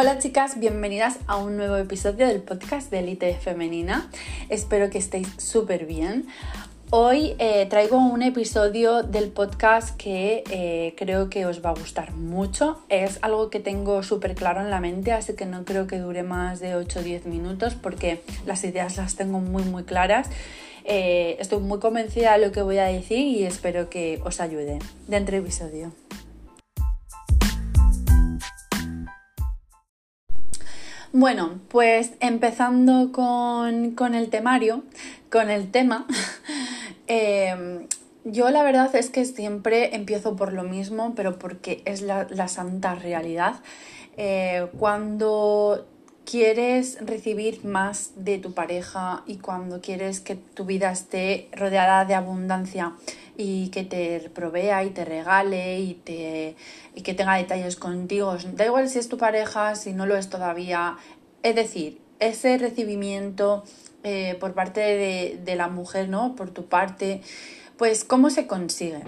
Hola chicas, bienvenidas a un nuevo episodio del podcast de Elite Femenina. Espero que estéis súper bien. Hoy eh, traigo un episodio del podcast que eh, creo que os va a gustar mucho. Es algo que tengo súper claro en la mente, así que no creo que dure más de 8 o 10 minutos porque las ideas las tengo muy muy claras. Eh, estoy muy convencida de lo que voy a decir y espero que os ayude. Dentro episodio. Bueno, pues empezando con, el temario, con el tema, em, yo la verdad es que siempre empiezo por lo mismo, pero porque es la, santa realidad. Eh, cuando quieres recibir más de tu pareja y cuando quieres que tu vida esté rodeada de abundancia y que te provea y te regale y, te, y que tenga detalles contigo, da igual si es tu pareja, si no lo es todavía, es decir, ese recibimiento eh, por parte de, de la mujer, ¿no? Por tu parte, pues ¿cómo se consigue?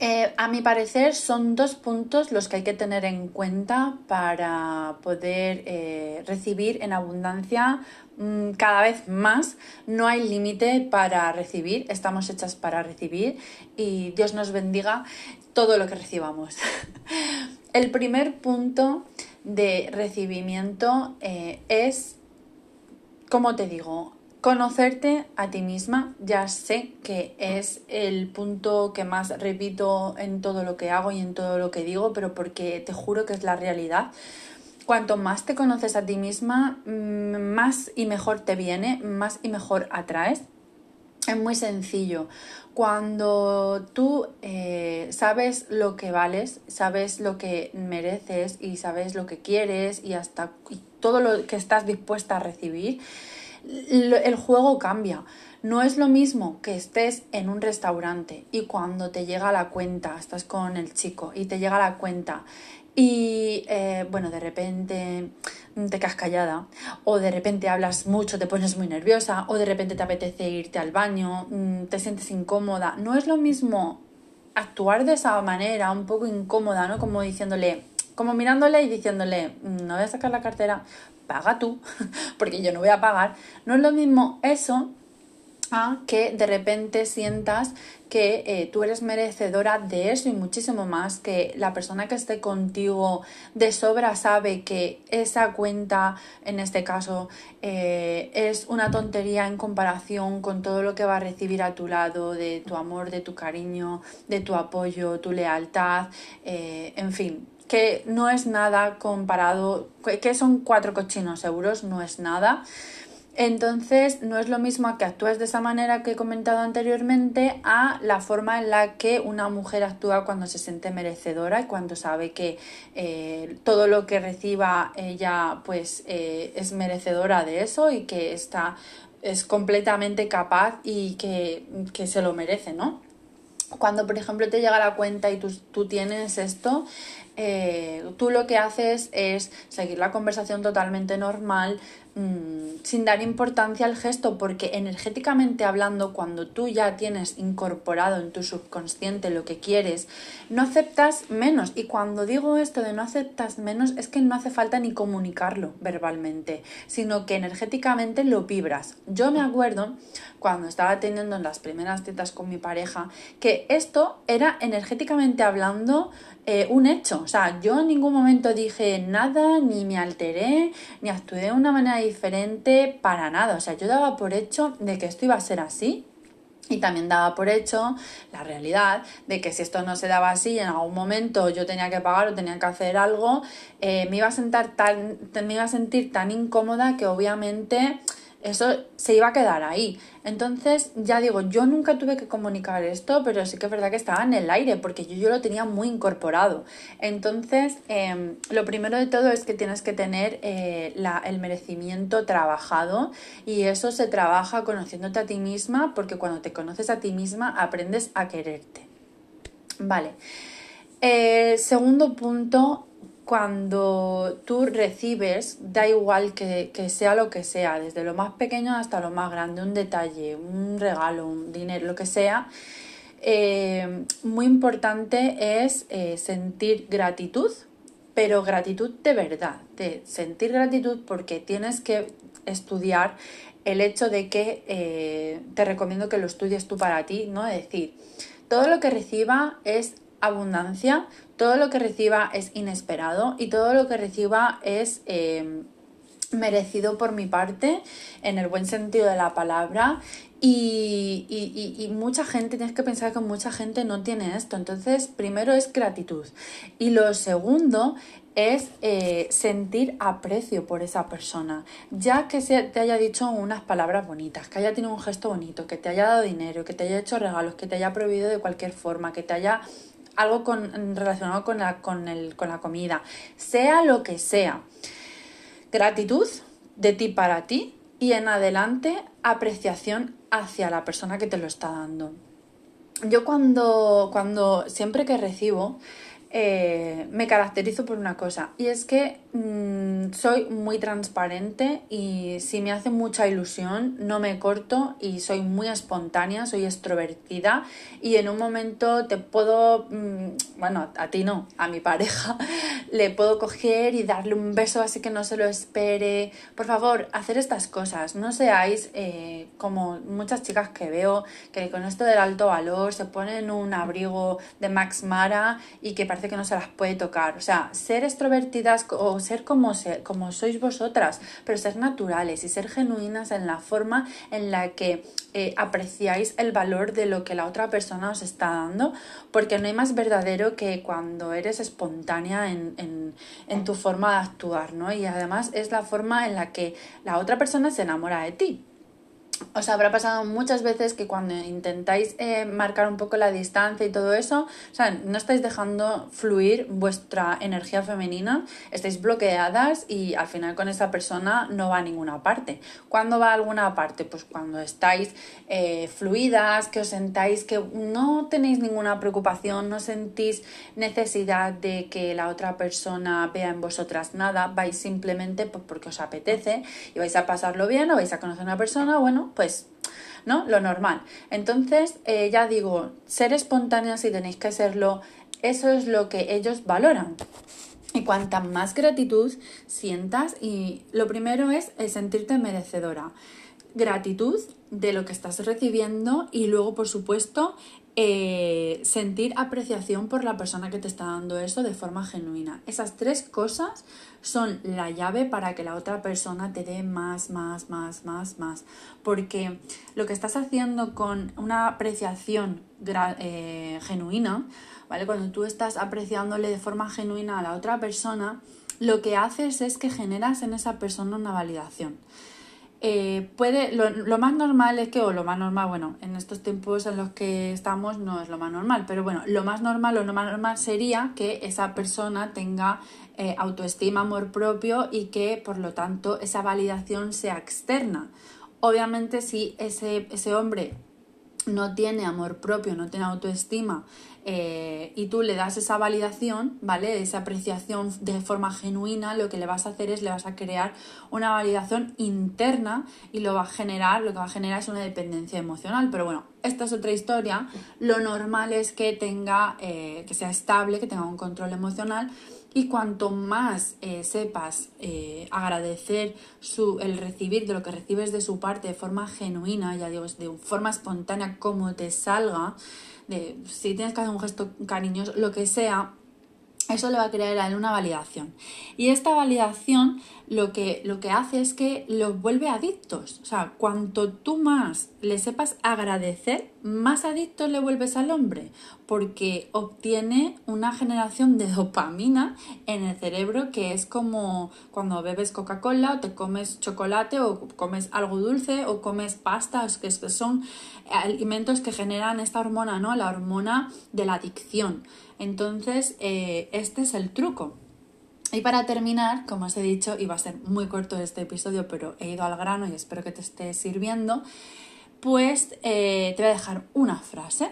Eh, a mi parecer son dos puntos los que hay que tener en cuenta para poder eh, recibir en abundancia mm, cada vez más. No hay límite para recibir, estamos hechas para recibir y Dios nos bendiga todo lo que recibamos. El primer punto de recibimiento eh, es, como te digo, Conocerte a ti misma, ya sé que es el punto que más repito en todo lo que hago y en todo lo que digo, pero porque te juro que es la realidad. Cuanto más te conoces a ti misma, mm, más y mejor te viene, más y mejor atraes. Es muy sencillo. Cuando tú eh, sabes lo que vales, sabes lo que mereces y sabes lo que quieres y hasta todo lo que estás dispuesta a recibir, el juego cambia. No es lo mismo que estés en un restaurante y cuando te llega la cuenta, estás con el chico y te llega la cuenta y eh, bueno, de repente te quedas callada o de repente hablas mucho, te pones muy nerviosa o de repente te apetece irte al baño, mm, te sientes incómoda. No es lo mismo actuar de esa manera, un poco incómoda, ¿no? Como diciéndole, como mirándole y diciéndole, mm, no voy a sacar la cartera, paga tú, porque yo no voy a pagar. No es lo mismo eso a que de repente sientas que eh, tú eres merecedora de eso y muchísimo más, que la persona que esté contigo de sobra sabe que esa cuenta, en este caso, eh, es una tontería en comparación con todo lo que va a recibir a tu lado, de tu amor, de tu cariño, de tu apoyo, tu lealtad, eh, en fin, que no es nada comparado, que son cuatro cochinos euros, no es nada. Entonces, no es lo mismo que actúes de esa manera que he comentado anteriormente a la forma en la que una mujer actúa cuando se siente merecedora y cuando sabe que eh, todo lo que reciba ella pues eh, es merecedora de eso y que está es completamente capaz y que, que se lo merece, ¿no? Cuando, por ejemplo, te llega la cuenta y tú, tú tienes esto, eh, tú lo que haces es seguir la conversación totalmente normal, Mm, sin dar importancia al gesto, porque energéticamente hablando, cuando tú ya tienes incorporado en tu subconsciente lo que quieres, no aceptas menos. Y cuando digo esto de no aceptas menos, es que no hace falta ni comunicarlo verbalmente, sino que energéticamente lo vibras. Yo me acuerdo cuando estaba teniendo las primeras citas con mi pareja, que esto era energéticamente hablando eh, un hecho. O sea, yo en ningún momento dije nada, ni me alteré, ni actué de una manera diferente para nada. O sea, yo daba por hecho de que esto iba a ser así. Y también daba por hecho la realidad de que si esto no se daba así, en algún momento yo tenía que pagar o tenía que hacer algo, eh, me, iba a sentar tan, me iba a sentir tan incómoda que obviamente eso se iba a quedar ahí. Entonces, ya digo, yo nunca tuve que comunicar esto, pero sí que es verdad que estaba en el aire, porque yo, yo lo tenía muy incorporado. Entonces, em, lo primero de todo es que tienes que tener eh, el merecimiento trabajado y eso se trabaja conociéndote a ti misma, porque cuando te conoces a ti misma aprendes a quererte. Vale. Eh, segundo punto, cuando tú recibes, da igual que, sea lo que sea, desde lo más pequeño hasta lo más grande, un detalle, un regalo, un dinero, lo que sea, eh, muy importante es eh, sentir gratitud, pero gratitud de verdad, de sentir gratitud porque tienes que estudiar el hecho de que eh, te recomiendo que lo estudies tú para ti, ¿no? Es decir, todo lo que reciba es abundancia, todo lo que reciba es inesperado y todo lo que reciba es eh, merecido por mi parte, en el buen sentido de la palabra. Y, y, mucha gente, tienes que pensar que mucha gente no tiene esto. Entonces, primero es gratitud. Y lo segundo es eh, sentir aprecio por esa persona. Ya que se te haya dicho unas palabras bonitas, que haya tenido un gesto bonito, que te haya dado dinero, que te haya hecho regalos, que te haya prohibido de cualquier forma, que te haya algo con, relacionado con la, con, el, con la comida, sea lo que sea. Gratitud de ti para ti y en adelante apreciación hacia la persona que te lo está dando. Yo cuando, cuando siempre que recibo, eh, me caracterizo por una cosa y es que mm, soy muy transparente y si me hace mucha ilusión no me corto y soy muy espontánea, soy extrovertida y en un momento te puedo, mm, bueno, a ti no, a mi pareja, le puedo coger y darle un beso así que no se lo espere. Por favor, hacer estas cosas, no seáis eh, como muchas chicas que veo que con esto del alto valor se ponen un abrigo de Max Mara y que parece que no se las puede tocar. O sea, ser extrovertidas o ser como, como sois vosotras, pero ser naturales y ser genuinas en la forma en la que eh, apreciáis el valor de lo que la otra persona os está dando, porque no hay más verdadero que cuando eres espontánea en, en, en tu forma de actuar, ¿no? Y además es la forma en la que la otra persona se enamora de ti os habrá pasado muchas veces que cuando intentáis eh, marcar un poco la distancia y todo eso, o sea, no estáis dejando fluir vuestra energía femenina, estáis bloqueadas y al final con esa persona no va a ninguna parte. ¿Cuándo va a alguna parte? Pues cuando estáis eh, fluidas, que os sentáis que no tenéis ninguna preocupación, no sentís necesidad de que la otra persona vea en vosotras nada, vais simplemente porque os apetece y vais a pasarlo bien o vais a conocer a una persona, bueno, pues, ¿no? Lo normal. Entonces, eh, ya digo, ser espontáneas si tenéis que serlo, eso es lo que ellos valoran. Y cuanta más gratitud sientas, y lo primero es sentirte merecedora. Gratitud de lo que estás recibiendo y luego, por supuesto, eh, sentir apreciación por la persona que te está dando eso de forma genuina. Esas tres cosas son la llave para que la otra persona te dé más, más, más, más, más. Porque lo que estás haciendo con una apreciación eh, genuina, ¿vale? Cuando tú estás apreciándole de forma genuina a la otra persona, lo que haces es que generas en esa persona una validación. Eh, puede, lo, más normal es que, o lo más normal, bueno, en estos tiempos en los que estamos no es lo más normal, pero bueno, lo más normal o no más normal sería que esa persona tenga eh, autoestima, amor propio y que por lo tanto esa validación sea externa. Obviamente si ese, ese hombre no tiene amor propio, no tiene autoestima eh, y tú le das esa validación, ¿vale? Esa apreciación de forma genuina, lo que le vas a hacer es le vas a crear una validación interna y lo va a generar, lo que va a generar es una dependencia emocional. Pero bueno, esta es otra historia. Lo normal es que tenga, eh, que sea estable, que tenga un control emocional y cuanto más eh, sepas eh, agradecer su, el recibir de lo que recibes de su parte de forma genuina, ya digo, de forma espontánea, como te salga, de, si tienes que hacer un gesto cariñoso, lo que sea, eso le va a crear a él una validación. Y esta validación lo que, lo que hace es que los vuelve adictos. O sea, cuanto tú más le sepas agradecer, más adicto le vuelves al hombre, porque obtiene una generación de dopamina en el cerebro que es como cuando bebes Coca-Cola o te comes chocolate o comes algo dulce o comes pastas, que son alimentos que generan esta hormona, ¿no? La hormona de la adicción. Entonces, eh, este es el truco. Y para terminar, como os he dicho, iba a ser muy corto este episodio, pero he ido al grano y espero que te esté sirviendo, pues eh, te voy a dejar una frase.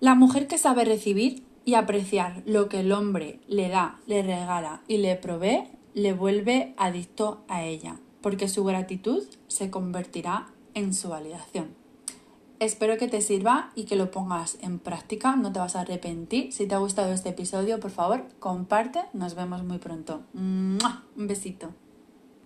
La mujer que sabe recibir y apreciar lo que el hombre le da, le regala y le provee, le vuelve adicto a ella, porque su gratitud se convertirá en su validación. Espero que te sirva y que lo pongas en práctica, no te vas a arrepentir. Si te ha gustado este episodio, por favor, comparte. Nos vemos muy pronto. Un besito.